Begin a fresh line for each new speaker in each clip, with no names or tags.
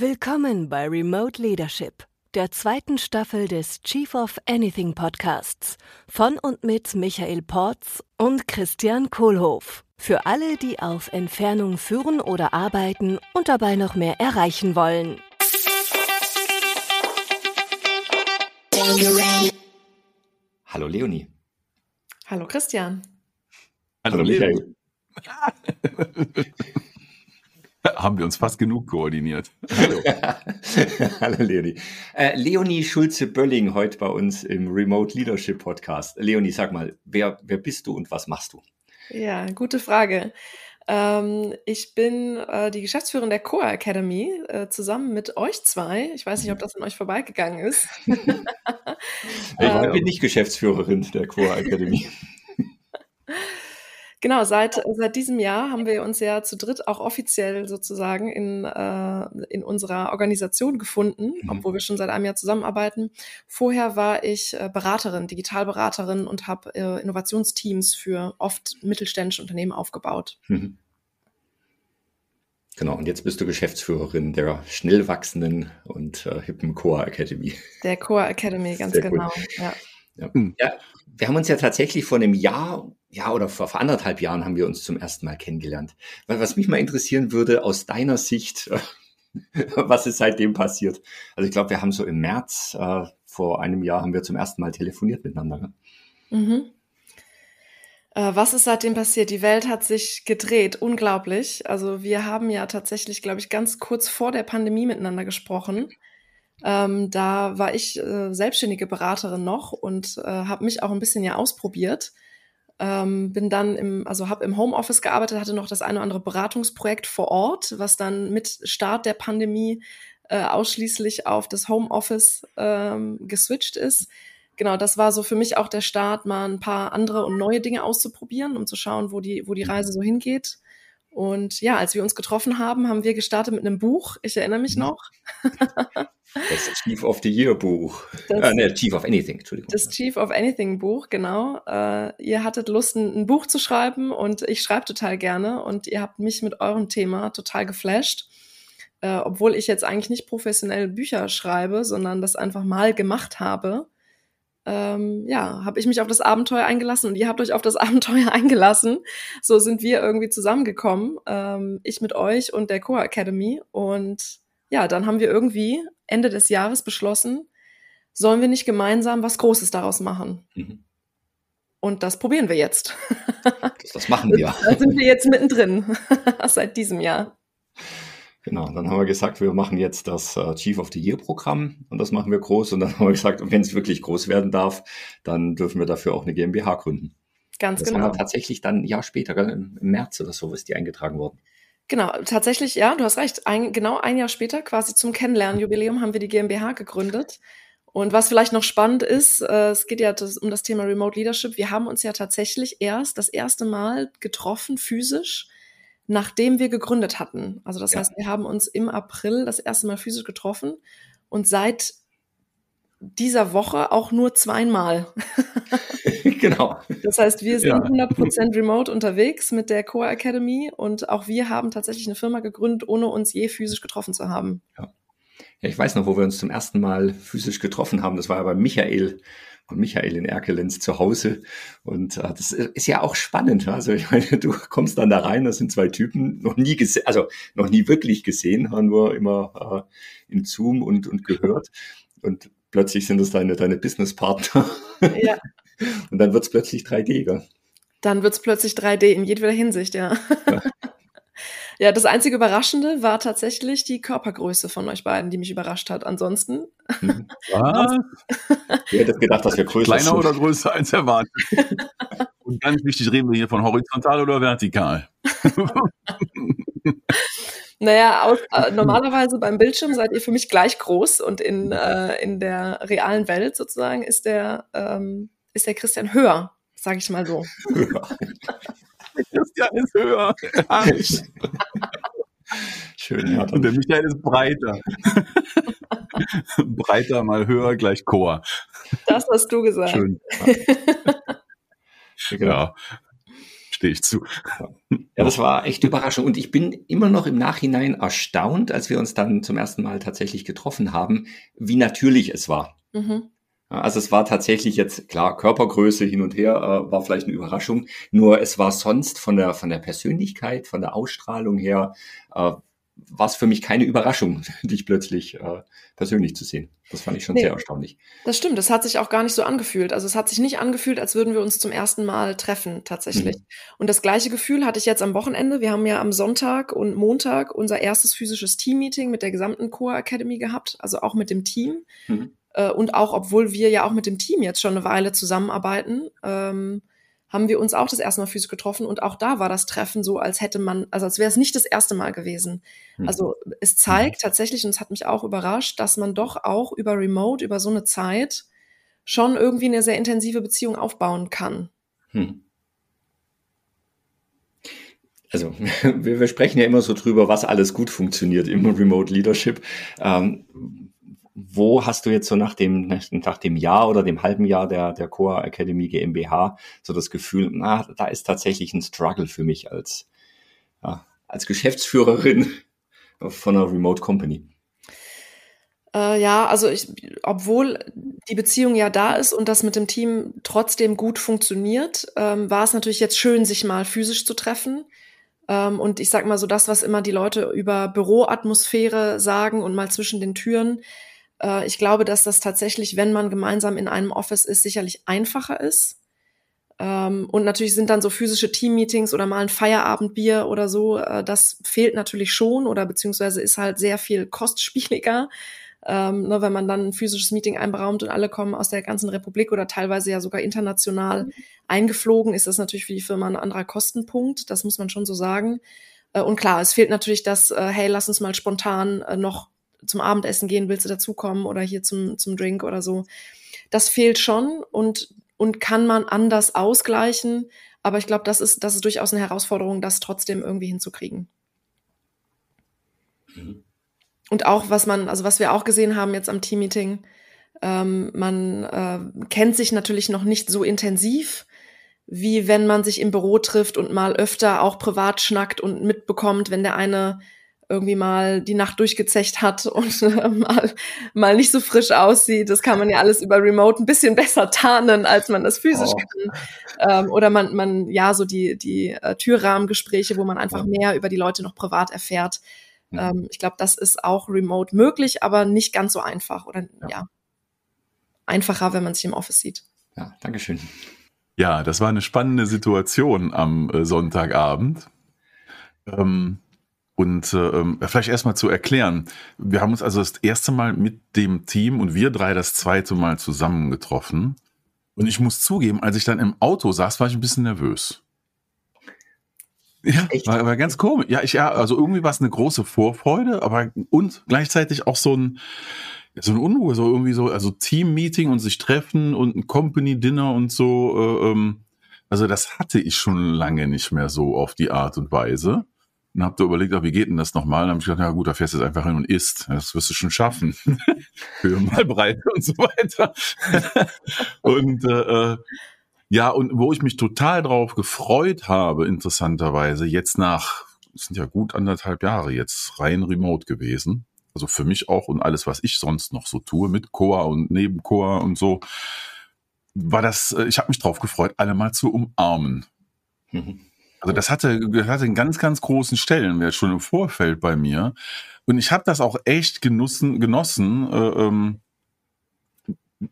Willkommen bei Remote Leadership, der zweiten Staffel des Chief of Anything Podcasts von und mit Michael Porz und Christian Kohlhoff. Für alle, die auf Entfernung führen oder arbeiten und dabei noch mehr erreichen wollen.
Hallo Leonie.
Hallo Christian.
Hallo, Hallo Michael.
Haben wir uns fast genug koordiniert.
Hallo. Hallo Leonie. Äh, Leonie Schulze-Bölling heute bei uns im Remote Leadership Podcast. Leonie, sag mal, wer, wer bist du und was machst du?
Ja, gute Frage. Ähm, ich bin äh, die Geschäftsführerin der Core Academy äh, zusammen mit euch zwei. Ich weiß nicht, ob das an euch vorbeigegangen ist. ich
bin nicht Geschäftsführerin der Core Academy.
Genau, seit, seit diesem Jahr haben wir uns ja zu dritt auch offiziell sozusagen in, äh, in unserer Organisation gefunden, mhm. obwohl wir schon seit einem Jahr zusammenarbeiten. Vorher war ich äh, Beraterin, Digitalberaterin und habe äh, Innovationsteams für oft mittelständische Unternehmen aufgebaut. Mhm.
Genau, und jetzt bist du Geschäftsführerin der schnell wachsenden und äh, hippen Core Academy.
Der Core Academy, ganz Sehr genau. Cool. Ja.
Ja. ja. wir haben uns ja tatsächlich vor einem Jahr, ja, oder vor, vor anderthalb Jahren haben wir uns zum ersten Mal kennengelernt. Was mich mal interessieren würde, aus deiner Sicht, was ist seitdem passiert? Also ich glaube, wir haben so im März äh, vor einem Jahr haben wir zum ersten Mal telefoniert miteinander. Ne? Mhm.
Äh, was ist seitdem passiert? Die Welt hat sich gedreht, unglaublich. Also wir haben ja tatsächlich, glaube ich, ganz kurz vor der Pandemie miteinander gesprochen. Ähm, da war ich äh, selbstständige Beraterin noch und äh, habe mich auch ein bisschen ja ausprobiert. Ähm, bin dann im, also habe im Homeoffice gearbeitet, hatte noch das eine oder andere Beratungsprojekt vor Ort, was dann mit Start der Pandemie äh, ausschließlich auf das Homeoffice ähm, geswitcht ist. Genau, das war so für mich auch der Start, mal ein paar andere und neue Dinge auszuprobieren, um zu schauen, wo die, wo die Reise so hingeht. Und ja, als wir uns getroffen haben, haben wir gestartet mit einem Buch. Ich erinnere mich noch.
Das Chief of the Year Buch. Das, äh, nee, Chief of Anything, Entschuldigung.
Das Chief of Anything Buch, genau. Äh, ihr hattet Lust, ein, ein, Buch zu schreiben und ich schreibe total gerne und ihr habt mich mit eurem Thema total geflasht. Äh, obwohl ich jetzt eigentlich nicht professionell Bücher schreibe, sondern das einfach mal gemacht habe. Ähm, ja, habe ich mich auf das Abenteuer eingelassen und ihr habt euch auf das Abenteuer eingelassen. So sind wir irgendwie zusammengekommen. Ähm, ich mit euch und der Core Academy und ja, dann haben wir irgendwie Ende des Jahres beschlossen, sollen wir nicht gemeinsam was Großes daraus machen? Mhm. Und das probieren wir jetzt.
Das, das machen wir.
Da sind wir jetzt mittendrin, seit diesem Jahr.
Genau, dann haben wir gesagt, wir machen jetzt das äh, Chief of the Year Programm und das machen wir groß. Und dann haben wir gesagt, wenn es wirklich groß werden darf, dann dürfen wir dafür auch eine GmbH gründen.
Ganz
das
genau.
Haben wir tatsächlich dann ein Jahr später, im März oder so, ist die eingetragen worden.
Genau, tatsächlich, ja, du hast recht. Ein, genau ein Jahr später, quasi zum Kennenlernen-Jubiläum, haben wir die GmbH gegründet. Und was vielleicht noch spannend ist, äh, es geht ja das, um das Thema Remote Leadership. Wir haben uns ja tatsächlich erst das erste Mal getroffen, physisch, nachdem wir gegründet hatten. Also das ja. heißt, wir haben uns im April das erste Mal physisch getroffen und seit dieser Woche auch nur zweimal.
genau.
Das heißt, wir sind ja. 100% remote unterwegs mit der Core Academy und auch wir haben tatsächlich eine Firma gegründet, ohne uns je physisch getroffen zu haben.
Ja. ja ich weiß noch, wo wir uns zum ersten Mal physisch getroffen haben. Das war ja bei Michael Michael in Erkelenz zu Hause. Und äh, das ist ja auch spannend. Also ich meine, du kommst dann da rein, das sind zwei Typen, noch nie gesehen, also noch nie wirklich gesehen, haben wir immer äh, in Zoom und, und gehört. Und plötzlich sind es deine, deine Businesspartner. Ja. Und dann wird es plötzlich 3D, gell?
Dann wird es plötzlich 3D in jedweder Hinsicht, ja. ja. Ja, das einzige Überraschende war tatsächlich die Körpergröße von euch beiden, die mich überrascht hat. Ansonsten.
Mhm. Was? Wer hätte gedacht, dass wir größer
Kleiner sind? oder größer als erwartet? Und ganz wichtig, reden wir hier von horizontal oder vertikal?
Naja, aus, äh, normalerweise beim Bildschirm seid ihr für mich gleich groß und in, äh, in der realen Welt sozusagen ist der, ähm, ist der Christian höher, sage ich mal so.
Christian ist höher.
Schön, ja.
Und der Michael ist breiter. breiter mal höher gleich Chor.
Das hast du gesagt.
Schön. Ja. stehe ich zu.
Ja, das war echt Überraschung. Und ich bin immer noch im Nachhinein erstaunt, als wir uns dann zum ersten Mal tatsächlich getroffen haben, wie natürlich es war. Mhm. Also es war tatsächlich jetzt klar Körpergröße hin und her äh, war vielleicht eine Überraschung. Nur es war sonst von der von der Persönlichkeit, von der Ausstrahlung her äh, war es für mich keine Überraschung, dich plötzlich äh, persönlich zu sehen. Das fand ich schon nee, sehr erstaunlich.
Das stimmt, das hat sich auch gar nicht so angefühlt. Also es hat sich nicht angefühlt, als würden wir uns zum ersten Mal treffen, tatsächlich. Mhm. Und das gleiche Gefühl hatte ich jetzt am Wochenende. Wir haben ja am Sonntag und Montag unser erstes physisches Team-Meeting mit der gesamten Core Academy gehabt, also auch mit dem Team. Mhm. Äh, und auch, obwohl wir ja auch mit dem Team jetzt schon eine Weile zusammenarbeiten, ähm, haben wir uns auch das erste Mal physisch getroffen und auch da war das Treffen so, als hätte man, also als wäre es nicht das erste Mal gewesen. Hm. Also es zeigt hm. tatsächlich, und es hat mich auch überrascht, dass man doch auch über Remote, über so eine Zeit schon irgendwie eine sehr intensive Beziehung aufbauen kann. Hm.
Also wir, wir, sprechen ja immer so drüber, was alles gut funktioniert im Remote Leadership. Ähm, wo hast du jetzt so nach dem, nach dem Jahr oder dem halben Jahr der, der Core Academy GmbH so das Gefühl, na, da ist tatsächlich ein Struggle für mich als, ja, als Geschäftsführerin von einer Remote Company?
Äh, ja, also ich, obwohl die Beziehung ja da ist und das mit dem Team trotzdem gut funktioniert, ähm, war es natürlich jetzt schön, sich mal physisch zu treffen. Ähm, und ich sag mal so das, was immer die Leute über Büroatmosphäre sagen und mal zwischen den Türen, äh, ich glaube, dass das tatsächlich, wenn man gemeinsam in einem Office ist, sicherlich einfacher ist. Ähm, und natürlich sind dann so physische Team-Meetings oder mal ein Feierabendbier oder so, äh, das fehlt natürlich schon oder beziehungsweise ist halt sehr viel kostspieliger. Ähm, ne, wenn man dann ein physisches Meeting einberaumt und alle kommen aus der ganzen Republik oder teilweise ja sogar international mhm. eingeflogen, ist das natürlich für die Firma ein anderer Kostenpunkt. Das muss man schon so sagen. Äh, und klar, es fehlt natürlich das, äh, hey, lass uns mal spontan äh, noch zum Abendessen gehen, willst du dazukommen oder hier zum, zum Drink oder so. Das fehlt schon und, und kann man anders ausgleichen. Aber ich glaube, das ist, das ist durchaus eine Herausforderung, das trotzdem irgendwie hinzukriegen. Mhm. Und auch, was man, also was wir auch gesehen haben jetzt am Teammeeting, ähm, man äh, kennt sich natürlich noch nicht so intensiv, wie wenn man sich im Büro trifft und mal öfter auch privat schnackt und mitbekommt, wenn der eine irgendwie mal die Nacht durchgezecht hat und äh, mal, mal nicht so frisch aussieht. Das kann man ja alles über Remote ein bisschen besser tarnen, als man das physisch oh. kann. Ähm, oder man, man, ja, so die, die äh, Türrahmengespräche, wo man einfach mehr über die Leute noch privat erfährt. Ähm, ich glaube, das ist auch remote möglich, aber nicht ganz so einfach oder ja, ja einfacher, wenn man sich im Office sieht.
Ja, Dankeschön.
Ja, das war eine spannende Situation am äh, Sonntagabend. Ähm, und äh, ähm, vielleicht erstmal zu erklären, wir haben uns also das erste Mal mit dem Team und wir drei das zweite Mal zusammengetroffen. Und ich muss zugeben, als ich dann im Auto saß, war ich ein bisschen nervös. Ja, war, war ganz komisch. Ja, ich, ja, also irgendwie war es eine große Vorfreude, aber und gleichzeitig auch so ein, so eine Unruhe, so irgendwie so, also Team-Meeting und sich treffen und ein Company-Dinner und so. Äh, ähm, also das hatte ich schon lange nicht mehr so auf die Art und Weise. Und hab da überlegt, wie geht denn das nochmal? Und dann habe ich gedacht, ja gut, da fährst du jetzt einfach hin und isst. Das wirst du schon schaffen. Höhe mal Breite und so weiter. und äh, äh, ja, und wo ich mich total drauf gefreut habe, interessanterweise, jetzt nach, es sind ja gut anderthalb Jahre jetzt rein remote gewesen. Also für mich auch und alles, was ich sonst noch so tue mit Coa und neben Coa und so, war das, äh, ich habe mich drauf gefreut, alle mal zu umarmen. Mhm. Also das hatte, das hatte einen ganz, ganz großen Stellenwert schon im Vorfeld bei mir. Und ich habe das auch echt genossen, genossen, äh, ähm,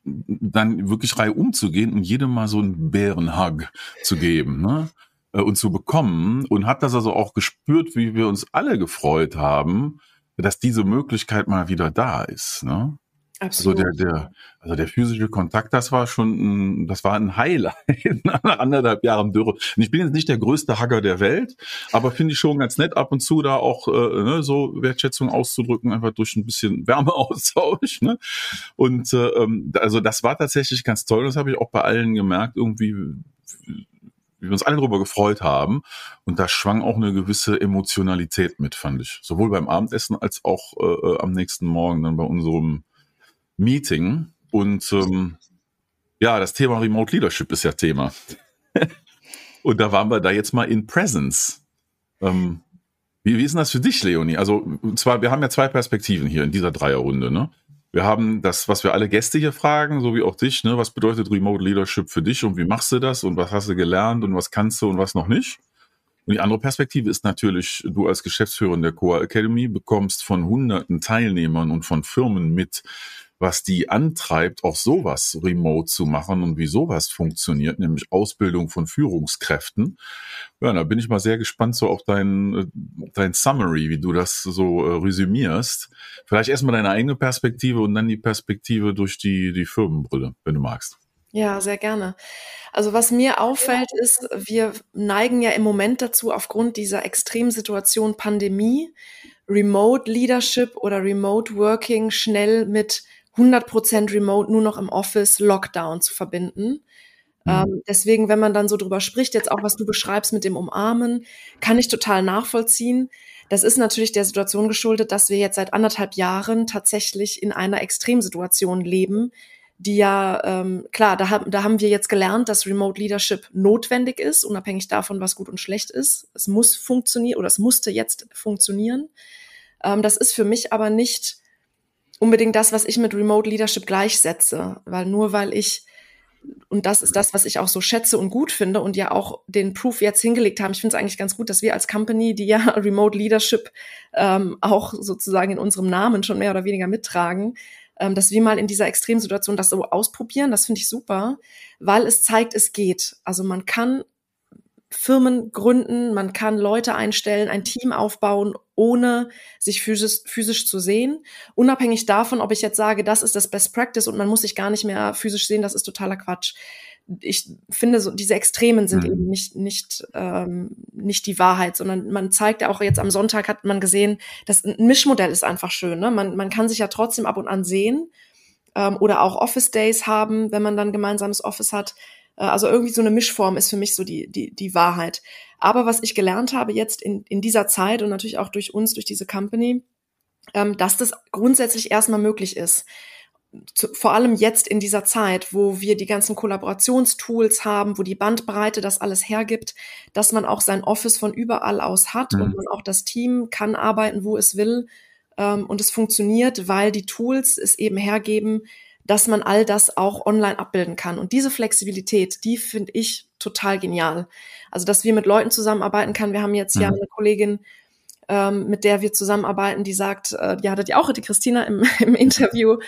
dann wirklich rei umzugehen und jedem mal so einen Bärenhug zu geben ne? Äh, und zu bekommen. Und habe das also auch gespürt, wie wir uns alle gefreut haben, dass diese Möglichkeit mal wieder da ist. Ne? Absolut. Also der, der, also der physische Kontakt, das war schon, ein, das war ein Highlight nach anderthalb Jahren Dürre. Und ich bin jetzt nicht der größte Hacker der Welt, aber finde ich schon ganz nett, ab und zu da auch äh, ne, so Wertschätzung auszudrücken, einfach durch ein bisschen Wärmeaustausch. Ne? Und äh, ähm, also das war tatsächlich ganz toll. Das habe ich auch bei allen gemerkt, irgendwie wie wir uns alle darüber gefreut haben. Und da schwang auch eine gewisse Emotionalität mit, fand ich. Sowohl beim Abendessen als auch äh, äh am nächsten Morgen dann bei unserem Meeting und ähm, ja, das Thema Remote Leadership ist ja Thema. Und da waren wir da jetzt mal in Presence. Ähm, wie, wie ist denn das für dich, Leonie? Also, zwar, wir haben ja zwei Perspektiven hier in dieser Dreierrunde, ne? Wir haben das, was wir alle Gäste hier fragen, so wie auch dich, ne? Was bedeutet Remote Leadership für dich und wie machst du das und was hast du gelernt und was kannst du und was noch nicht? Und die andere Perspektive ist natürlich, du als Geschäftsführer der Core Academy bekommst von hunderten Teilnehmern und von Firmen mit, was die antreibt, auch sowas remote zu machen und wie sowas funktioniert, nämlich Ausbildung von Führungskräften. Ja, da bin ich mal sehr gespannt so auf dein, äh, dein Summary, wie du das so äh, resümierst. Vielleicht erstmal deine eigene Perspektive und dann die Perspektive durch die, die Firmenbrille, wenn du magst.
Ja, sehr gerne. Also was mir auffällt, ist, wir neigen ja im Moment dazu, aufgrund dieser Extremsituation Pandemie, Remote Leadership oder Remote Working schnell mit 100% Remote nur noch im Office Lockdown zu verbinden. Mhm. Ähm, deswegen, wenn man dann so drüber spricht, jetzt auch was du beschreibst mit dem Umarmen, kann ich total nachvollziehen. Das ist natürlich der Situation geschuldet, dass wir jetzt seit anderthalb Jahren tatsächlich in einer Extremsituation leben, die ja, ähm, klar, da, haben da haben wir jetzt gelernt, dass Remote Leadership notwendig ist, unabhängig davon, was gut und schlecht ist. Es muss funktionieren oder es musste jetzt funktionieren. Ähm, das ist für mich aber nicht unbedingt das, was ich mit Remote Leadership gleichsetze, weil nur weil ich und das ist das, was ich auch so schätze und gut finde und ja auch den Proof jetzt hingelegt haben. Ich finde es eigentlich ganz gut, dass wir als Company, die ja Remote Leadership ähm, auch sozusagen in unserem Namen schon mehr oder weniger mittragen, ähm, dass wir mal in dieser Extremsituation das so ausprobieren. Das finde ich super, weil es zeigt, es geht. Also man kann Firmen gründen, man kann Leute einstellen, ein Team aufbauen, ohne sich physisch, physisch zu sehen. Unabhängig davon, ob ich jetzt sage, das ist das Best Practice und man muss sich gar nicht mehr physisch sehen, das ist totaler Quatsch. Ich finde, so diese Extremen sind mhm. eben nicht, nicht, ähm, nicht die Wahrheit, sondern man zeigt ja auch jetzt am Sonntag hat man gesehen, das Mischmodell ist einfach schön. Ne? Man, man kann sich ja trotzdem ab und an sehen ähm, oder auch Office Days haben, wenn man dann gemeinsames Office hat. Äh, also irgendwie so eine Mischform ist für mich so die, die, die Wahrheit. Aber was ich gelernt habe jetzt in, in dieser Zeit und natürlich auch durch uns, durch diese Company, ähm, dass das grundsätzlich erstmal möglich ist. Zu, vor allem jetzt in dieser Zeit, wo wir die ganzen Kollaborationstools haben, wo die Bandbreite das alles hergibt, dass man auch sein Office von überall aus hat mhm. und man auch das Team kann arbeiten, wo es will. Ähm, und es funktioniert, weil die Tools es eben hergeben, dass man all das auch online abbilden kann. Und diese Flexibilität, die finde ich total genial. Also, dass wir mit Leuten zusammenarbeiten kann. Wir haben jetzt mhm. ja eine Kollegin, ähm, mit der wir zusammenarbeiten, die sagt, äh, die hattet ja auch die Christina im, im Interview,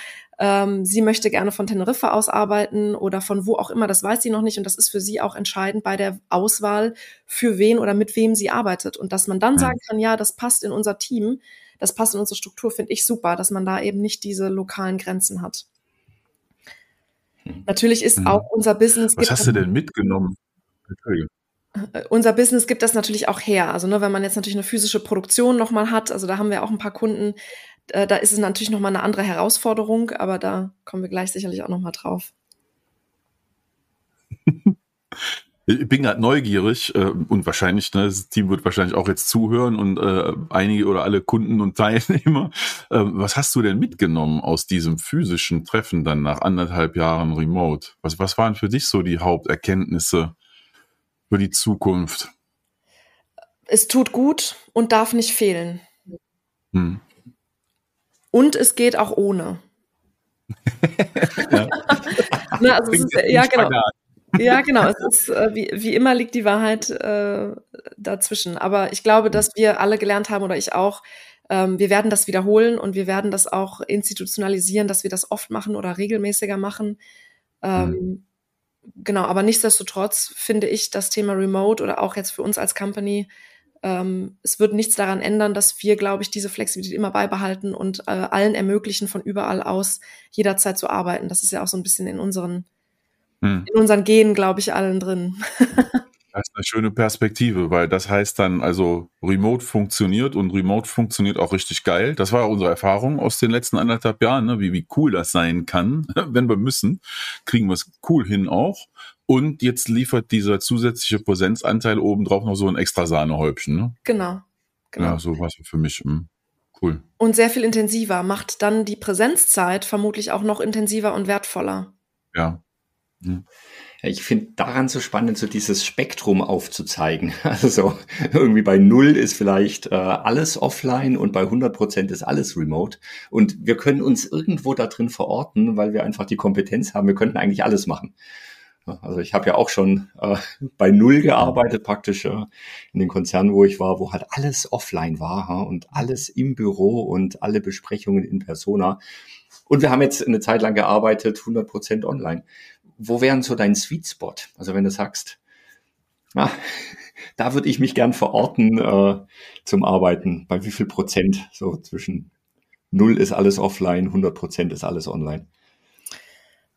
ähm, sie möchte gerne von Teneriffa aus arbeiten oder von wo auch immer, das weiß sie noch nicht. Und das ist für sie auch entscheidend bei der Auswahl, für wen oder mit wem sie arbeitet. Und dass man dann mhm. sagen kann, ja, das passt in unser Team, das passt in unsere Struktur, finde ich super, dass man da eben nicht diese lokalen Grenzen hat. Natürlich ist mhm. auch unser Business.
Was hast du denn mitgenommen?
Äh, unser Business gibt das natürlich auch her. Also ne, wenn man jetzt natürlich eine physische Produktion nochmal hat, also da haben wir auch ein paar Kunden, äh, da ist es natürlich nochmal eine andere Herausforderung, aber da kommen wir gleich sicherlich auch nochmal drauf.
Ich bin gerade neugierig äh, und wahrscheinlich, ne, das Team wird wahrscheinlich auch jetzt zuhören und äh, einige oder alle Kunden und Teilnehmer. Äh, was hast du denn mitgenommen aus diesem physischen Treffen dann nach anderthalb Jahren Remote? Was, was waren für dich so die Haupterkenntnisse für die Zukunft?
Es tut gut und darf nicht fehlen. Hm. Und es geht auch ohne. ja. Na, also ist, ja, genau. Ja, genau. Es ist, äh, wie, wie immer liegt die Wahrheit äh, dazwischen. Aber ich glaube, dass wir alle gelernt haben, oder ich auch, ähm, wir werden das wiederholen und wir werden das auch institutionalisieren, dass wir das oft machen oder regelmäßiger machen. Ähm, mhm. Genau, aber nichtsdestotrotz finde ich das Thema Remote oder auch jetzt für uns als Company, ähm, es wird nichts daran ändern, dass wir, glaube ich, diese Flexibilität immer beibehalten und äh, allen ermöglichen, von überall aus jederzeit zu arbeiten. Das ist ja auch so ein bisschen in unseren hm. in unseren Genen, glaube ich, allen drin.
Das ist eine schöne Perspektive, weil das heißt dann, also Remote funktioniert und Remote funktioniert auch richtig geil. Das war unsere Erfahrung aus den letzten anderthalb Jahren, ne? wie, wie cool das sein kann. Wenn wir müssen, kriegen wir es cool hin auch. Und jetzt liefert dieser zusätzliche Präsenzanteil obendrauf noch so ein extra Sahnehäubchen. Ne?
Genau. genau.
Ja, so war es für mich. Hm, cool.
Und sehr viel intensiver, macht dann die Präsenzzeit vermutlich auch noch intensiver und wertvoller.
Ja,
Ja. Ich finde daran so spannend, so dieses Spektrum aufzuzeigen. Also irgendwie bei Null ist vielleicht äh, alles offline und bei 100 Prozent ist alles remote. Und wir können uns irgendwo da drin verorten, weil wir einfach die Kompetenz haben. Wir könnten eigentlich alles machen. Also ich habe ja auch schon äh, bei Null gearbeitet, praktisch äh, in den Konzernen, wo ich war, wo halt alles offline war ha, und alles im Büro und alle Besprechungen in Persona. Und wir haben jetzt eine Zeit lang gearbeitet, 100 Prozent online wo wären so dein Sweet Spot? Also wenn du sagst, ah, da würde ich mich gern verorten äh, zum Arbeiten. Bei wie viel Prozent? So zwischen null ist alles offline, 100 Prozent ist alles online.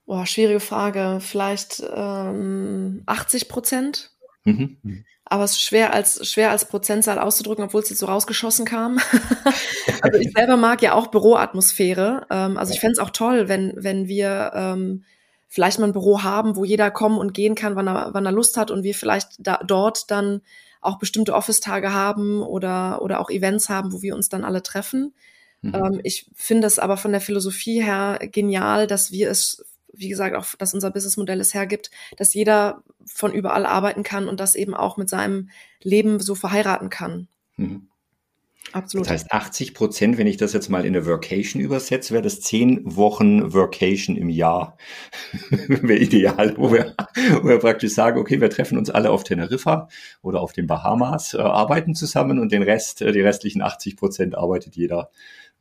Boah, schwierige Frage. Vielleicht ähm, 80 Prozent. Mhm. Aber es ist schwer als, schwer als Prozentzahl auszudrücken, obwohl es jetzt so rausgeschossen kam. also ich selber mag ja auch Büroatmosphäre. Ähm, also ich fände es auch toll, wenn, wenn wir ähm, vielleicht mal ein Büro haben, wo jeder kommen und gehen kann, wann er, wann er Lust hat und wir vielleicht da, dort dann auch bestimmte Office-Tage haben oder, oder auch Events haben, wo wir uns dann alle treffen. Mhm. Ähm, ich finde es aber von der Philosophie her genial, dass wir es, wie gesagt, auch, dass unser Businessmodell es hergibt, dass jeder von überall arbeiten kann und das eben auch mit seinem Leben so verheiraten kann. Mhm.
Absolut. Das heißt, 80 Prozent, wenn ich das jetzt mal in eine Workation übersetze, wäre das zehn Wochen Workation im Jahr. wäre ideal, wo wir, wo wir praktisch sagen, okay, wir treffen uns alle auf Teneriffa oder auf den Bahamas, äh, arbeiten zusammen und den Rest, äh, die restlichen 80 Prozent arbeitet jeder,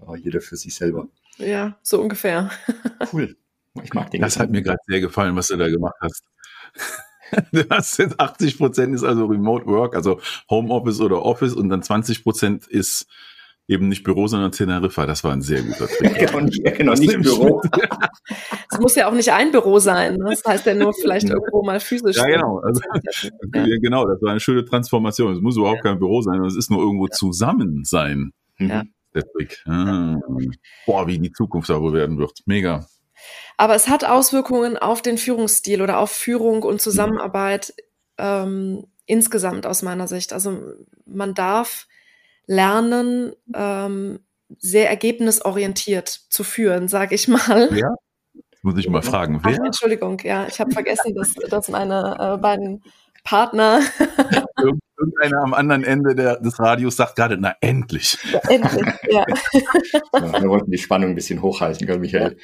äh, jeder für sich selber.
Ja, so ungefähr.
cool.
Ich mag den. Das hat mir gerade sehr gefallen, was du da gemacht hast. Du hast jetzt 80 Prozent ist also Remote Work, also Homeoffice oder Office und dann 20 Prozent ist eben nicht Büro, sondern Teneriffa. Das war ein sehr guter Trick. genau,
nicht, genau, nicht Büro. Es muss ja auch nicht ein Büro sein. Ne? Das heißt ja nur vielleicht irgendwo mal physisch.
Ja, genau. Also, ja. genau, das war eine schöne Transformation. Es muss überhaupt ja. kein Büro sein, es ist nur irgendwo ja. zusammen sein. Ja. Der Trick. Ah. Boah, wie die Zukunft darüber werden wird. Mega.
Aber es hat Auswirkungen auf den Führungsstil oder auf Führung und Zusammenarbeit ähm, insgesamt aus meiner Sicht. Also man darf lernen, ähm, sehr ergebnisorientiert zu führen, sage ich mal.
Ja. Muss ich mal fragen, wer?
Ach, Entschuldigung, ja, ich habe vergessen, dass, dass meine äh, beiden Partner.
Irgendeiner am anderen Ende der, des Radios sagt gerade, na endlich.
Ja, endlich, ja.
ja. Wir wollten die Spannung ein bisschen hochhalten, gell, Michael?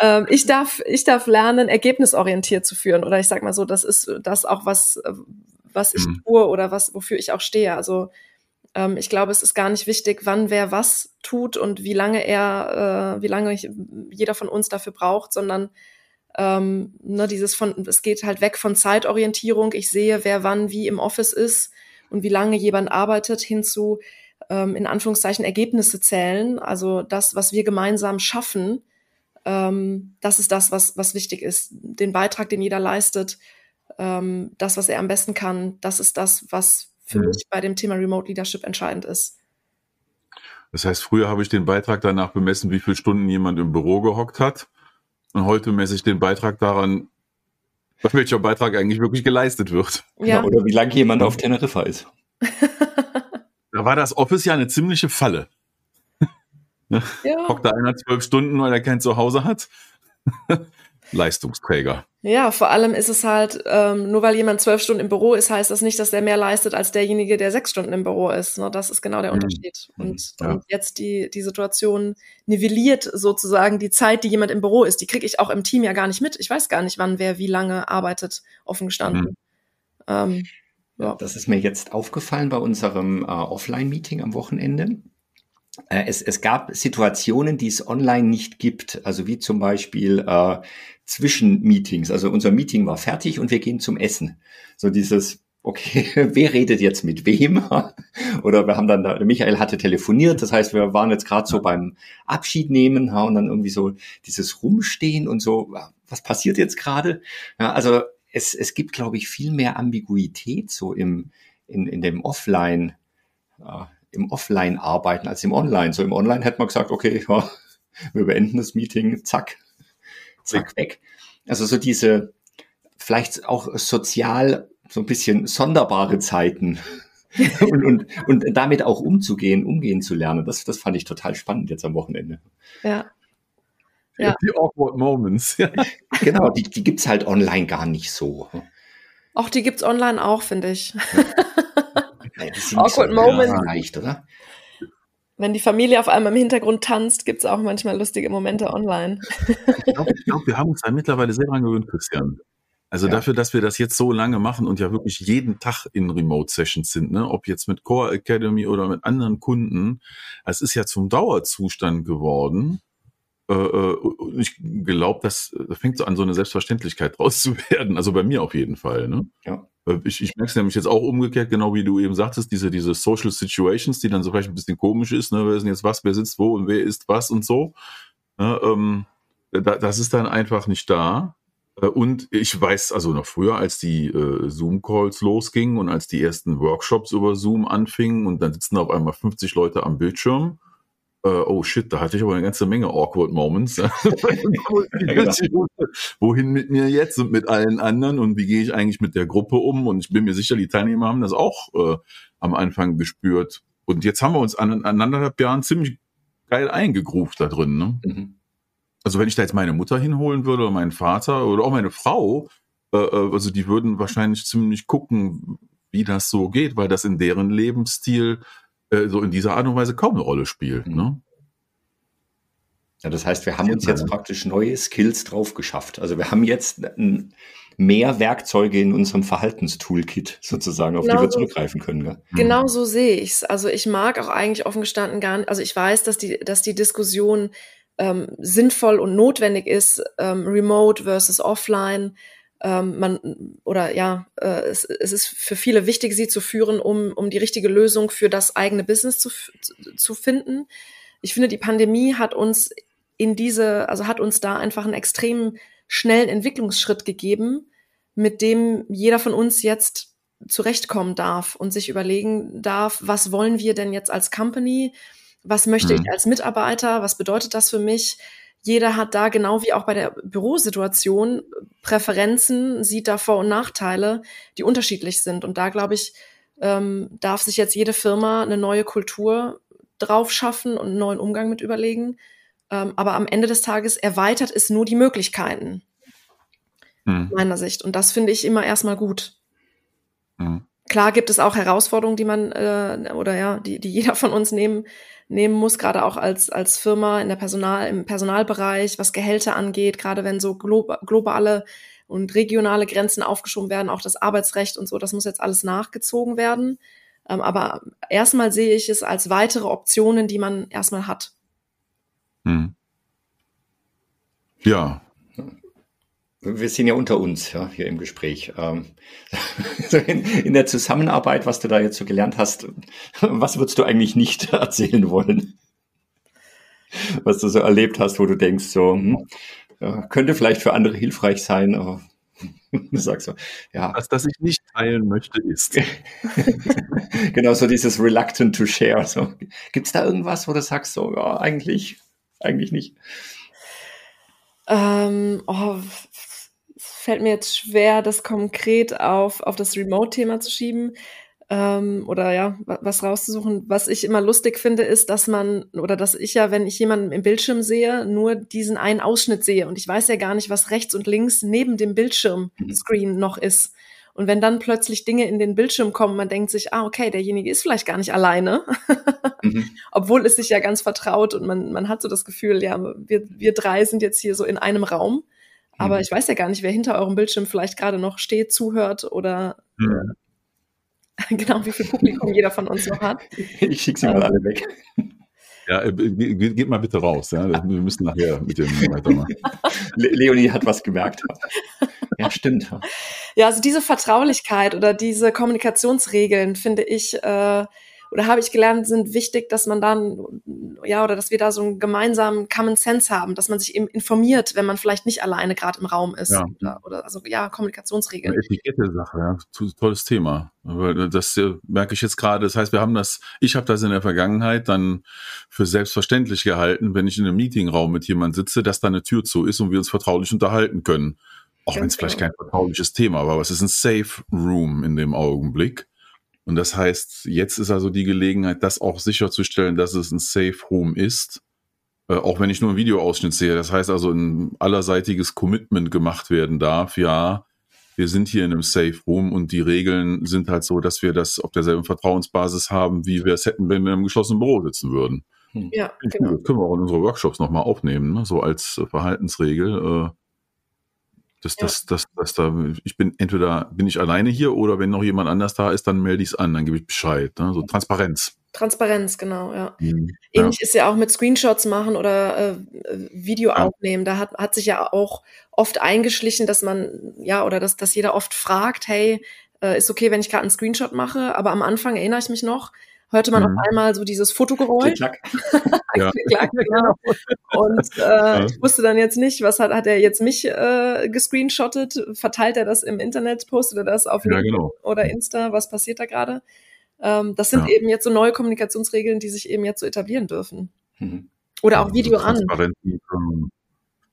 Ähm, ich darf, ich darf lernen, ergebnisorientiert zu führen. Oder ich sag mal so, das ist das auch was, was ich mhm. tue oder was, wofür ich auch stehe. Also ähm, ich glaube, es ist gar nicht wichtig, wann wer was tut und wie lange er, äh, wie lange ich, jeder von uns dafür braucht, sondern ähm, ne, dieses von, es geht halt weg von Zeitorientierung. Ich sehe, wer wann wie im Office ist und wie lange jemand arbeitet, hinzu ähm, in Anführungszeichen Ergebnisse zählen. Also das, was wir gemeinsam schaffen, ähm, das ist das, was, was wichtig ist. Den Beitrag, den jeder leistet, ähm, das, was er am besten kann, das ist das, was für mhm. mich bei dem Thema Remote Leadership entscheidend ist.
Das heißt, früher habe ich den Beitrag danach bemessen, wie viele Stunden jemand im Büro gehockt hat. Und heute messe ich den Beitrag daran, welcher Beitrag eigentlich wirklich geleistet wird.
Ja. Oder wie lange jemand auf Teneriffa ist.
da war das Office ja eine ziemliche Falle. Ne? Ja. Hockt da einer zwölf Stunden, weil er kein Zuhause hat. Leistungsträger.
Ja, vor allem ist es halt, ähm, nur weil jemand zwölf Stunden im Büro ist, heißt das nicht, dass der mehr leistet als derjenige, der sechs Stunden im Büro ist. Ne? Das ist genau der mhm. Unterschied. Mhm. Und, ja. und, jetzt die, die Situation nivelliert sozusagen die Zeit, die jemand im Büro ist. Die kriege ich auch im Team ja gar nicht mit. Ich weiß gar nicht, wann wer wie lange arbeitet, offen gestanden. Mhm.
Ähm, ja. Das ist mir jetzt aufgefallen bei unserem äh, Offline-Meeting am Wochenende. Äh, es, es gab Situationen, die es online nicht gibt, also wie zum Beispiel äh, Zwischenmeetings. Also unser Meeting war fertig und wir gehen zum Essen. So dieses, okay, wer redet jetzt mit wem? Oder wir haben dann, der Michael hatte telefoniert, das heißt, wir waren jetzt gerade so beim Abschied nehmen und dann irgendwie so dieses Rumstehen und so, was passiert jetzt gerade? Ja, also es, es gibt, glaube ich, viel mehr Ambiguität so im, in, in dem Offline, äh, im Offline arbeiten als im Online. So im Online hätte man gesagt, okay, ja, wir beenden das Meeting, zack, zack, weg. Also so diese vielleicht auch sozial so ein bisschen sonderbare Zeiten und, und, und damit auch umzugehen, umgehen zu lernen. Das, das fand ich total spannend jetzt am Wochenende.
Ja.
Ja. Die awkward moments.
genau, die, die gibt es halt online gar nicht so.
Auch die gibt es online auch, finde ich.
Sind Awkward so Moment. Leicht, oder?
Wenn die Familie auf einmal im Hintergrund tanzt, gibt es auch manchmal lustige Momente online.
Ich glaube, glaub, wir haben uns da mittlerweile sehr dran gewöhnt, Christian. Also ja. dafür, dass wir das jetzt so lange machen und ja wirklich jeden Tag in Remote-Sessions sind, ne? ob jetzt mit Core Academy oder mit anderen Kunden, es ist ja zum Dauerzustand geworden. Äh, äh ich glaube, das, das fängt so an, so eine Selbstverständlichkeit draus zu werden. Also bei mir auf jeden Fall. Ne?
Ja.
Äh, ich, ich merke es nämlich jetzt auch umgekehrt, genau wie du eben sagtest, diese, diese Social Situations, die dann so vielleicht ein bisschen komisch ist, ne? wer ist denn jetzt was, wer sitzt wo und wer ist was und so. Ne? Ähm, da, das ist dann einfach nicht da. Äh, und ich weiß, also noch früher, als die äh, Zoom-Calls losgingen und als die ersten Workshops über Zoom anfingen und dann sitzen auf einmal 50 Leute am Bildschirm, äh, oh shit, da hatte ich aber eine ganze Menge awkward Moments. Genau. Wohin mit mir jetzt und mit allen anderen und wie gehe ich eigentlich mit der Gruppe um? Und ich bin mir sicher, die Teilnehmer haben das auch äh, am Anfang gespürt. Und jetzt haben wir uns an, an anderthalb Jahren ziemlich geil eingegruft da drin. Ne? Mhm. Also wenn ich da jetzt meine Mutter hinholen würde oder meinen Vater oder auch meine Frau, äh, äh also die würden wahrscheinlich ziemlich gucken, wie das so geht, weil das in deren Lebensstil äh, so in dieser Art und Weise kaum eine Rolle spielt. Mhm. Ne?
Ja, das heißt, wir haben uns jetzt praktisch neue Skills drauf geschafft. Also wir haben jetzt mehr Werkzeuge in unserem Verhaltenstoolkit sozusagen, auf genau die wir zurückgreifen können. Gell?
Mhm. Genau so sehe ich es. Also ich mag auch eigentlich offen gestanden gar nicht, also ich weiß, dass die, dass die Diskussion ähm, sinnvoll und notwendig ist, ähm, remote versus offline ähm, man oder ja, äh, es, es ist für viele wichtig, sie zu führen, um, um die richtige Lösung für das eigene Business zu, zu finden. Ich finde, die Pandemie hat uns in diese, also hat uns da einfach einen extrem schnellen Entwicklungsschritt gegeben, mit dem jeder von uns jetzt zurechtkommen darf und sich überlegen darf, was wollen wir denn jetzt als Company? Was möchte mhm. ich als Mitarbeiter? Was bedeutet das für mich? Jeder hat da genau wie auch bei der Bürosituation Präferenzen, sieht da Vor- und Nachteile, die unterschiedlich sind. Und da glaube ich, ähm, darf sich jetzt jede Firma eine neue Kultur drauf schaffen und einen neuen Umgang mit überlegen. Ähm, aber am Ende des Tages erweitert es nur die Möglichkeiten, hm. meiner Sicht. Und das finde ich immer erstmal gut. Hm. Klar gibt es auch Herausforderungen, die man äh, oder ja, die, die jeder von uns nehmen nehmen muss, gerade auch als, als Firma in der Personal, im Personalbereich, was Gehälter angeht, gerade wenn so globale und regionale Grenzen aufgeschoben werden, auch das Arbeitsrecht und so, das muss jetzt alles nachgezogen werden. Ähm, aber erstmal sehe ich es als weitere Optionen, die man erstmal hat. Hm.
Ja,
wir sind ja unter uns ja, hier im Gespräch. Ähm, in, der Zusammenarbeit, was du da jetzt so gelernt hast, was würdest du eigentlich nicht erzählen wollen? Was du so erlebt hast, wo du denkst, so hm, könnte vielleicht für andere hilfreich sein, aber du sagst so, ja.
Was das ich nicht teilen möchte, ist.
genau, so dieses reluctant to share. So. Gibt es da irgendwas, wo du sagst, so, ja, eigentlich, eigentlich nicht?
Ähm, oh, fällt mir jetzt schwer, das konkret auf, auf das Remote-Thema zu schieben ähm, oder ja, was rauszusuchen. Was ich immer lustig finde, ist, dass man oder dass ich ja, wenn ich jemanden im Bildschirm sehe, nur diesen einen Ausschnitt sehe und ich weiß ja gar nicht, was rechts und links neben dem Bildschirmscreen noch ist. Und wenn dann plötzlich Dinge in den Bildschirm kommen, man denkt sich, ah, okay, derjenige ist vielleicht gar nicht alleine, mhm. obwohl es sich ja ganz vertraut und man, man hat so das Gefühl, ja, wir, wir drei sind jetzt hier so in einem Raum. Aber mhm. ich weiß ja gar nicht, wer hinter eurem Bildschirm vielleicht gerade noch steht, zuhört oder mhm. äh, genau wie viel Publikum jeder von uns noch hat.
Ich schicke sie mal alle weg.
Ja, äh, geht, geht mal bitte raus. Ja? Wir müssen nachher mit dem weitermachen.
Leonie hat was gemerkt. Ja, stimmt.
Ja, also diese Vertraulichkeit oder diese Kommunikationsregeln finde ich äh, oder habe ich gelernt, sind wichtig, dass man dann, ja, oder dass wir da so einen gemeinsamen Common Sense haben, dass man sich eben informiert, wenn man vielleicht nicht alleine gerade im Raum ist. Ja. Oder, oder, also ja, Kommunikationsregeln.
Eine Etikette-Sache, ja. Tolles Thema. Das äh, merke ich jetzt gerade. Das heißt, wir haben das, ich habe das in der Vergangenheit dann für selbstverständlich gehalten, wenn ich in einem Meetingraum mit jemandem sitze, dass da eine Tür zu ist und wir uns vertraulich unterhalten können. Auch wenn es vielleicht genau. kein vertrauliches Thema war, aber es ist ein Safe Room in dem Augenblick. Und das heißt, jetzt ist also die Gelegenheit, das auch sicherzustellen, dass es ein Safe Room ist. Äh, auch wenn ich nur einen Videoausschnitt sehe. Das heißt also, ein allerseitiges Commitment gemacht werden darf. Ja, wir sind hier in einem Safe Room und die Regeln sind halt so, dass wir das auf derselben Vertrauensbasis haben, wie wir es hätten, wenn wir im geschlossenen Büro sitzen würden.
Hm. Ja, genau.
Das können wir auch in unsere Workshops nochmal aufnehmen, ne? so als Verhaltensregel. Das, das, das, das, da, ich bin entweder bin ich alleine hier oder wenn noch jemand anders da ist, dann melde ich es an, dann gebe ich Bescheid. Ne? So Transparenz.
Transparenz, genau, ja. Mhm, Ähnlich ja. ist ja auch mit Screenshots machen oder äh, Video ja. aufnehmen. Da hat, hat sich ja auch oft eingeschlichen, dass man, ja, oder dass, dass jeder oft fragt, hey, äh, ist okay, wenn ich gerade einen Screenshot mache, aber am Anfang erinnere ich mich noch, hörte man mhm. auf einmal so dieses Fotogeräusch. Klick, ja. Klick, genau. Und äh, ja. ich wusste dann jetzt nicht, was hat, hat er jetzt mich äh, gescreenshottet? Verteilt er das im Internet, postet er das auf
ja, genau.
oder Insta? Was passiert da gerade? Ähm, das sind eben jetzt so neue Kommunikationsregeln, die sich eben jetzt so etablieren dürfen. Mhm. Oder auch Video an.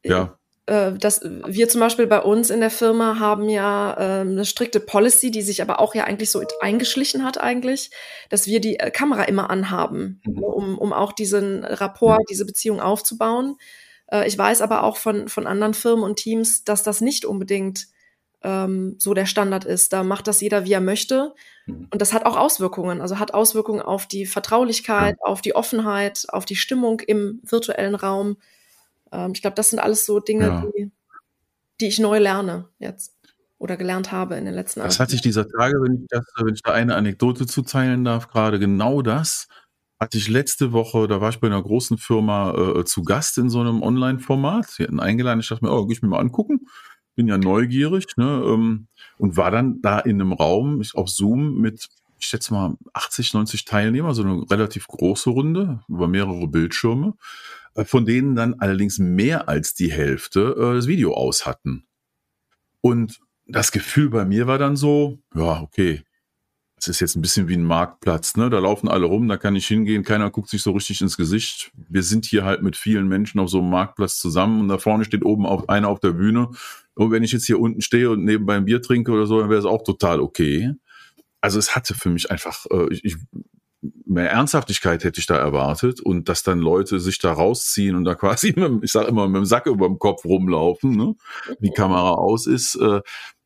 Ja.
Äh, dass wir zum Beispiel bei uns in der Firma haben ja äh, eine strikte Policy, die sich aber auch ja eigentlich so eingeschlichen hat eigentlich, dass wir die äh, Kamera immer anhaben, mhm. um, um auch diesen Rapport, mhm. diese Beziehung aufzubauen. Äh, ich weiß aber auch von, von anderen Firmen und Teams, dass das nicht unbedingt ähm, so der Standard ist. Da macht das jeder, wie er möchte. Mhm. Und das hat auch Auswirkungen. Also hat Auswirkungen auf die Vertraulichkeit, ja. auf die Offenheit, auf die Stimmung im virtuellen Raum. Ähm, ich glaube, das sind alles so Dinge, ja. die, die ich neu lerne jetzt oder gelernt habe in den letzten
Jahren. Das hatte ich dieser Tage, wenn ich, das, wenn ich da eine Anekdote zuteilen darf, gerade genau das hatte ich letzte Woche, da war ich bei einer großen Firma äh, zu Gast in so einem Online-Format. Sie hatten eingeladen, ich dachte mir, oh, geh ich mir mal angucken bin ja neugierig ne, ähm, und war dann da in einem Raum auf Zoom mit, ich schätze mal, 80, 90 Teilnehmer, so eine relativ große Runde über mehrere Bildschirme, von denen dann allerdings mehr als die Hälfte äh, das Video aus hatten. Und das Gefühl bei mir war dann so, ja, okay, es ist jetzt ein bisschen wie ein Marktplatz, ne? Da laufen alle rum, da kann ich hingehen, keiner guckt sich so richtig ins Gesicht. Wir sind hier halt mit vielen Menschen auf so einem Marktplatz zusammen und da vorne steht oben auf, einer auf der Bühne. Und wenn ich jetzt hier unten stehe und nebenbei ein Bier trinke oder so, dann wäre es auch total okay. Also es hatte für mich einfach, äh, ich, mehr Ernsthaftigkeit hätte ich da erwartet und dass dann Leute sich da rausziehen und da quasi, mit, ich sage immer, mit dem Sack über dem Kopf rumlaufen, ne? die Kamera aus ist. Äh,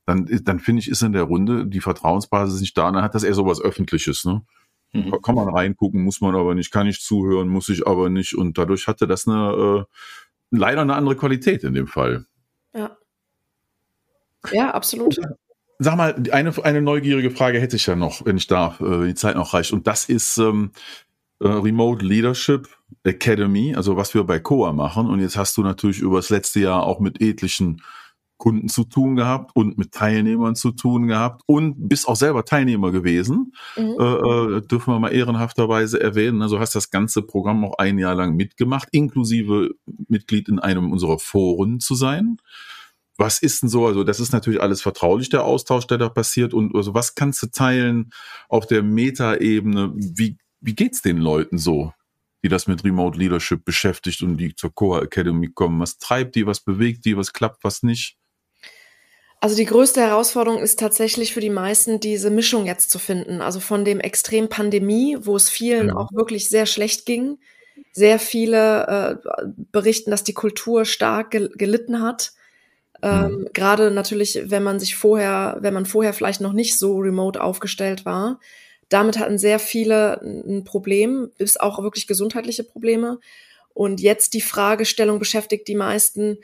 dann, dann finde ich, ist in der Runde die Vertrauensbasis nicht da. dann hat das eher so was Öffentliches. Ne? Mhm. Kann man reingucken, muss man aber nicht, kann ich zuhören, muss ich aber nicht. Und dadurch hatte das eine äh, leider eine andere Qualität in dem Fall.
Ja. Ja, absolut.
Sag mal, eine, eine neugierige Frage hätte ich ja noch, wenn ich darf, äh, die Zeit noch reicht. Und das ist ähm, äh, Remote Leadership Academy, also was wir bei COA machen. Und jetzt hast du natürlich über das letzte Jahr auch mit etlichen Kunden zu tun gehabt und mit Teilnehmern zu tun gehabt und bist auch selber Teilnehmer gewesen. Mhm. Äh, äh, dürfen wir mal ehrenhafterweise erwähnen. Also hast das ganze Programm auch ein Jahr lang mitgemacht, inklusive Mitglied in einem unserer Foren zu sein. Was ist denn so? Also, das ist natürlich alles vertraulich, der Austausch, der da passiert. Und also, was kannst du teilen auf der Meta-Ebene? Wie, wie geht's den Leuten so, die das mit Remote Leadership beschäftigt und die zur Core Academy kommen? Was treibt die? Was bewegt die? Was klappt? Was nicht?
Also die größte Herausforderung ist tatsächlich für die meisten, diese Mischung jetzt zu finden. Also von dem Extrem Pandemie, wo es vielen ja. auch wirklich sehr schlecht ging. Sehr viele äh, berichten, dass die Kultur stark gel gelitten hat. Ähm. Gerade natürlich, wenn man sich vorher, wenn man vorher vielleicht noch nicht so remote aufgestellt war. Damit hatten sehr viele ein Problem, bis auch wirklich gesundheitliche Probleme. Und jetzt die Fragestellung beschäftigt die meisten,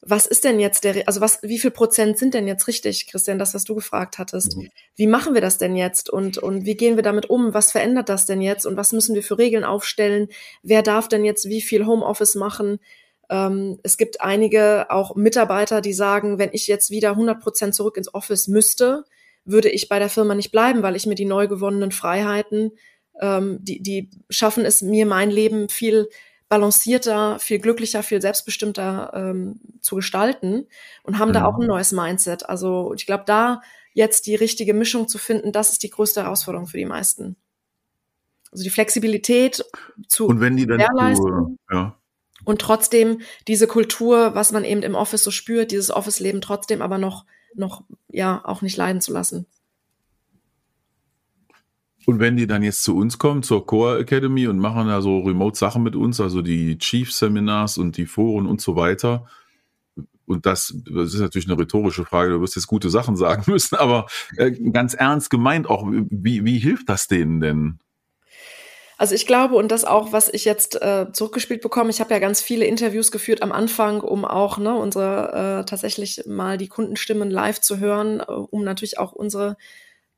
was ist denn jetzt der, also was, wie viel Prozent sind denn jetzt richtig, Christian, das, was du gefragt hattest? Mhm. Wie machen wir das denn jetzt und, und wie gehen wir damit um? Was verändert das denn jetzt und was müssen wir für Regeln aufstellen? Wer darf denn jetzt wie viel Homeoffice machen? Ähm, es gibt einige auch Mitarbeiter, die sagen, wenn ich jetzt wieder 100 Prozent zurück ins Office müsste, würde ich bei der Firma nicht bleiben, weil ich mir die neu gewonnenen Freiheiten, ähm, die, die schaffen es mir mein Leben viel balancierter, viel glücklicher, viel selbstbestimmter ähm, zu gestalten und haben mhm. da auch ein neues Mindset. Also ich glaube, da jetzt die richtige Mischung zu finden, das ist die größte Herausforderung für die meisten. Also die Flexibilität zu
und wenn die dann gewährleisten
zu, ja. Und trotzdem diese Kultur, was man eben im Office so spürt, dieses Office-Leben trotzdem aber noch noch ja auch nicht leiden zu lassen.
Und wenn die dann jetzt zu uns kommen, zur Core Academy und machen da so Remote-Sachen mit uns, also die Chief-Seminars und die Foren und so weiter, und das, das ist natürlich eine rhetorische Frage, du wirst jetzt gute Sachen sagen müssen, aber äh, ganz ernst gemeint auch, wie, wie hilft das denen denn?
Also ich glaube, und das auch, was ich jetzt äh, zurückgespielt bekomme, ich habe ja ganz viele Interviews geführt am Anfang, um auch ne, unsere äh, tatsächlich mal die Kundenstimmen live zu hören, äh, um natürlich auch unsere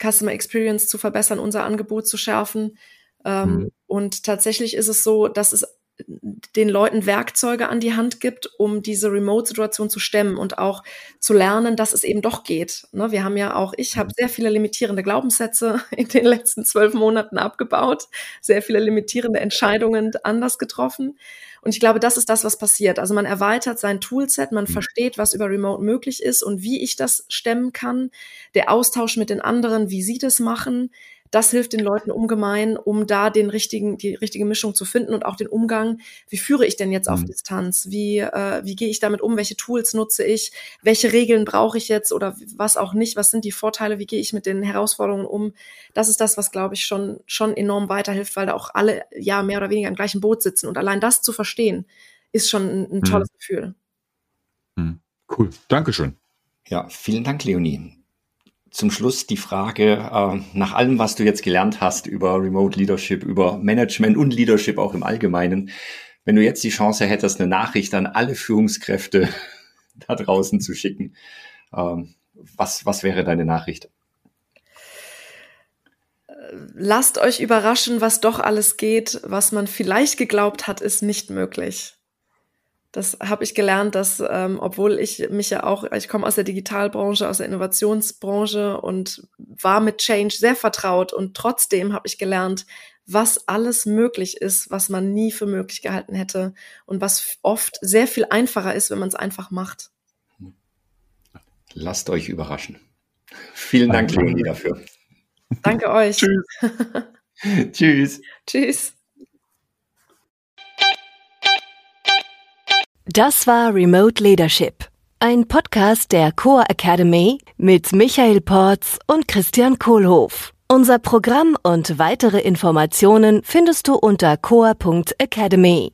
Customer Experience zu verbessern, unser Angebot zu schärfen. Ähm, mhm. Und tatsächlich ist es so, dass es den Leuten Werkzeuge an die Hand gibt, um diese Remote-Situation zu stemmen und auch zu lernen, dass es eben doch geht. Ne, wir haben ja auch, ich habe sehr viele limitierende Glaubenssätze in den letzten zwölf Monaten abgebaut, sehr viele limitierende Entscheidungen anders getroffen. Und ich glaube, das ist das, was passiert. Also man erweitert sein Toolset, man mhm. versteht, was über Remote möglich ist und wie ich das stemmen kann. Der Austausch mit den anderen, wie sie das machen. Das hilft den Leuten ungemein, um da den richtigen, die richtige Mischung zu finden und auch den Umgang. Wie führe ich denn jetzt auf mhm. Distanz? Wie, äh, wie gehe ich damit um? Welche Tools nutze ich? Welche Regeln brauche ich jetzt oder was auch nicht? Was sind die Vorteile? Wie gehe ich mit den Herausforderungen um? Das ist das, was, glaube ich, schon, schon enorm weiterhilft, weil da auch alle ja mehr oder weniger im gleichen Boot sitzen. Und allein das zu verstehen, ist schon ein, ein mhm. tolles mhm. Gefühl.
Cool. Dankeschön.
Ja, vielen Dank, Leonie zum Schluss die Frage, äh, nach allem, was du jetzt gelernt hast über Remote Leadership, über Management und Leadership auch im Allgemeinen, wenn du jetzt die Chance hättest, eine Nachricht an alle Führungskräfte da draußen zu schicken, ähm, was, was wäre deine Nachricht?
Lasst euch überraschen, was doch alles geht, was man vielleicht geglaubt hat, ist nicht möglich. Das habe ich gelernt, dass ähm, obwohl ich mich ja auch, ich komme aus der Digitalbranche, aus der Innovationsbranche und war mit Change sehr vertraut und trotzdem habe ich gelernt, was alles möglich ist, was man nie für möglich gehalten hätte und was oft sehr viel einfacher ist, wenn man es einfach macht.
Lasst euch überraschen. Vielen Dank, Leonie, dafür.
Danke euch.
Tschüss. Tschüss.
Tschüss.
Das war Remote Leadership, ein Podcast der Core Academy mit Michael Porz und Christian Kohlhoff. Unser Programm und weitere Informationen findest du unter core.academy.